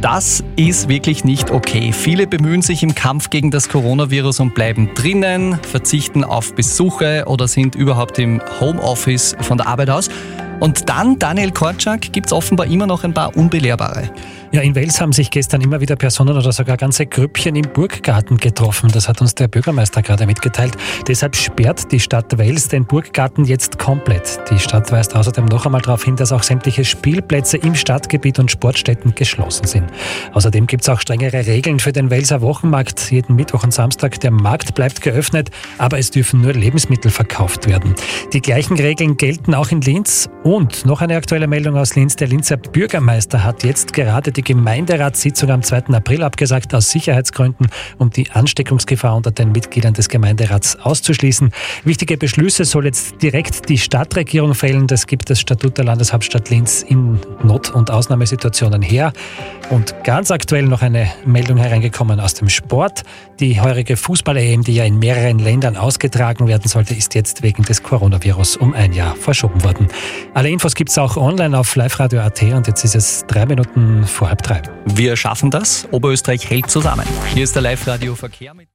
Das ist wirklich nicht okay. Viele bemühen sich im Kampf gegen das Coronavirus und bleiben drinnen, verzichten auf Besuche oder sind überhaupt im Homeoffice von der Arbeit aus. Und dann, Daniel Korczak, gibt es offenbar immer noch ein paar Unbelehrbare. Ja, in Wels haben sich gestern immer wieder Personen oder sogar ganze Grüppchen im Burggarten getroffen. Das hat uns der Bürgermeister gerade mitgeteilt. Deshalb sperrt die Stadt Wels den Burggarten jetzt komplett. Die Stadt weist außerdem noch einmal darauf hin, dass auch sämtliche Spielplätze im Stadtgebiet und Sportstätten geschlossen sind. Außerdem gibt es auch strengere Regeln für den Welser Wochenmarkt. Jeden Mittwoch und Samstag der Markt bleibt geöffnet, aber es dürfen nur Lebensmittel verkauft werden. Die gleichen Regeln gelten auch in Linz. Und noch eine aktuelle Meldung aus Linz. Der Linzer Bürgermeister hat jetzt gerade die Gemeinderatssitzung am 2. April abgesagt, aus Sicherheitsgründen, um die Ansteckungsgefahr unter den Mitgliedern des Gemeinderats auszuschließen. Wichtige Beschlüsse soll jetzt direkt die Stadtregierung fällen. Das gibt das Statut der Landeshauptstadt Linz in Not- und Ausnahmesituationen her. Und ganz aktuell noch eine Meldung hereingekommen aus dem Sport. Die heurige Fußball-EM, die ja in mehreren Ländern ausgetragen werden sollte, ist jetzt wegen des Coronavirus um ein Jahr verschoben worden. Alle Infos gibt es auch online auf liveradio.at und jetzt ist es drei Minuten vor halb drei. Wir schaffen das. Oberösterreich hält zusammen. Hier ist der Live-Radio-Verkehr mit